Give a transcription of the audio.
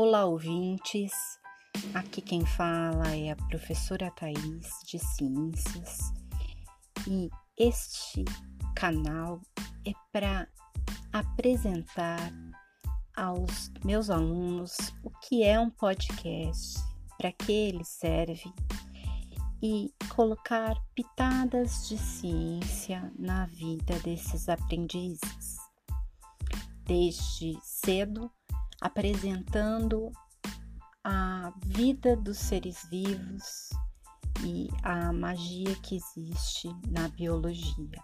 Olá, ouvintes. Aqui quem fala é a professora Thais de Ciências e este canal é para apresentar aos meus alunos o que é um podcast, para que ele serve e colocar pitadas de ciência na vida desses aprendizes. Desde cedo, apresentando a vida dos seres vivos e a magia que existe na biologia.